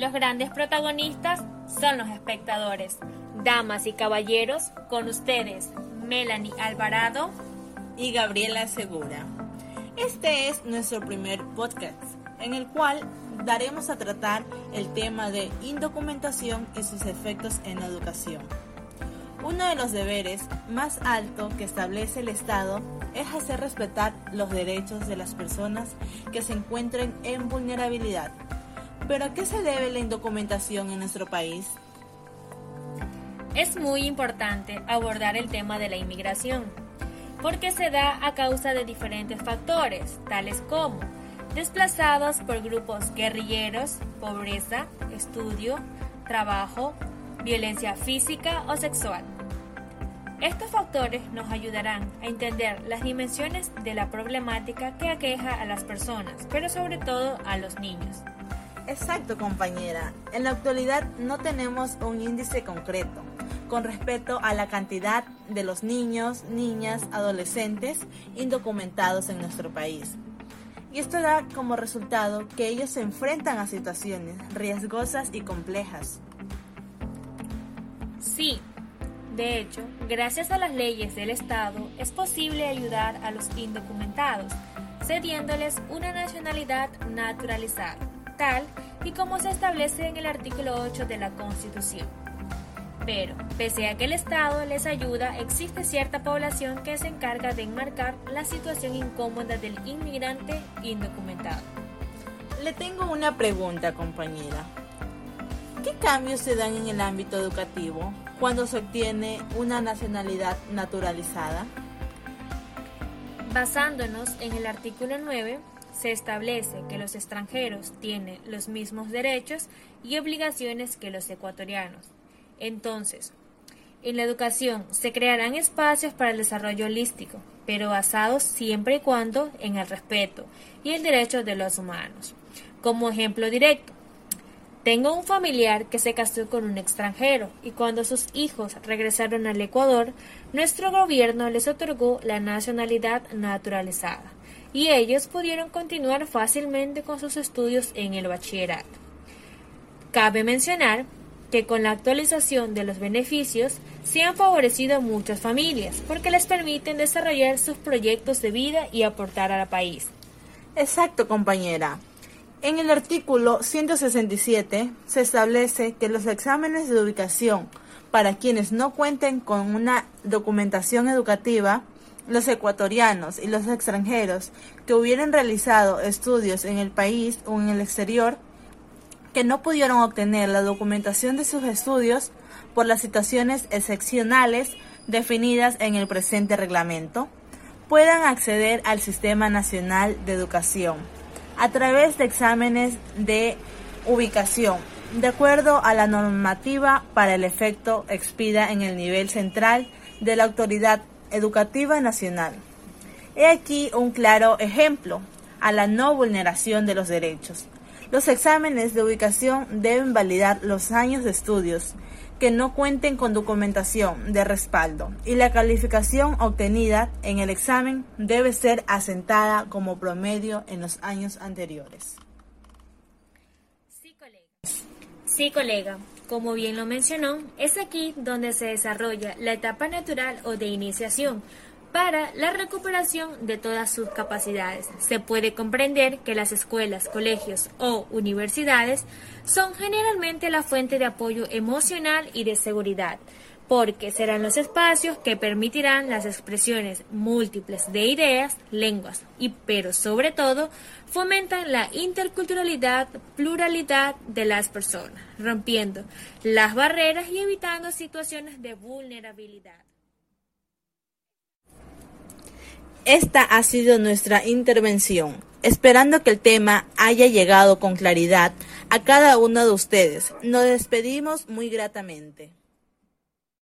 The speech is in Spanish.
los grandes protagonistas son los espectadores. Damas y caballeros, con ustedes, Melanie Alvarado y Gabriela Segura. Este es nuestro primer podcast, en el cual daremos a tratar el tema de indocumentación y sus efectos en la educación. Uno de los deberes más altos que establece el Estado es hacer respetar los derechos de las personas que se encuentren en vulnerabilidad. ¿Pero a qué se debe la indocumentación en nuestro país? Es muy importante abordar el tema de la inmigración, porque se da a causa de diferentes factores, tales como desplazados por grupos guerrilleros, pobreza, estudio, trabajo, violencia física o sexual. Estos factores nos ayudarán a entender las dimensiones de la problemática que aqueja a las personas, pero sobre todo a los niños. Exacto, compañera. En la actualidad no tenemos un índice concreto con respecto a la cantidad de los niños, niñas, adolescentes indocumentados en nuestro país. Y esto da como resultado que ellos se enfrentan a situaciones riesgosas y complejas. Sí, de hecho, gracias a las leyes del Estado es posible ayudar a los indocumentados, cediéndoles una nacionalidad naturalizada, tal y como se establece en el artículo 8 de la Constitución. Pero, pese a que el Estado les ayuda, existe cierta población que se encarga de enmarcar la situación incómoda del inmigrante indocumentado. Le tengo una pregunta, compañera. ¿Qué cambios se dan en el ámbito educativo cuando se obtiene una nacionalidad naturalizada? Basándonos en el artículo 9, se establece que los extranjeros tienen los mismos derechos y obligaciones que los ecuatorianos entonces, en la educación se crearán espacios para el desarrollo holístico, pero basados siempre y cuando en el respeto y el derecho de los humanos. Como ejemplo directo, tengo un familiar que se casó con un extranjero y cuando sus hijos regresaron al Ecuador, nuestro gobierno les otorgó la nacionalidad naturalizada y ellos pudieron continuar fácilmente con sus estudios en el bachillerato. Cabe mencionar que con la actualización de los beneficios se han favorecido a muchas familias porque les permiten desarrollar sus proyectos de vida y aportar al país. Exacto, compañera. En el artículo 167 se establece que los exámenes de ubicación para quienes no cuenten con una documentación educativa, los ecuatorianos y los extranjeros que hubieran realizado estudios en el país o en el exterior que no pudieron obtener la documentación de sus estudios por las situaciones excepcionales definidas en el presente reglamento, puedan acceder al Sistema Nacional de Educación a través de exámenes de ubicación, de acuerdo a la normativa para el efecto expida en el nivel central de la Autoridad Educativa Nacional. He aquí un claro ejemplo a la no vulneración de los derechos. Los exámenes de ubicación deben validar los años de estudios que no cuenten con documentación de respaldo y la calificación obtenida en el examen debe ser asentada como promedio en los años anteriores. Sí, colega. Sí, colega. Como bien lo mencionó, es aquí donde se desarrolla la etapa natural o de iniciación, para la recuperación de todas sus capacidades. Se puede comprender que las escuelas, colegios o universidades son generalmente la fuente de apoyo emocional y de seguridad, porque serán los espacios que permitirán las expresiones múltiples de ideas, lenguas y, pero sobre todo, fomentan la interculturalidad, pluralidad de las personas, rompiendo las barreras y evitando situaciones de vulnerabilidad. Esta ha sido nuestra intervención, esperando que el tema haya llegado con claridad a cada uno de ustedes. Nos despedimos muy gratamente.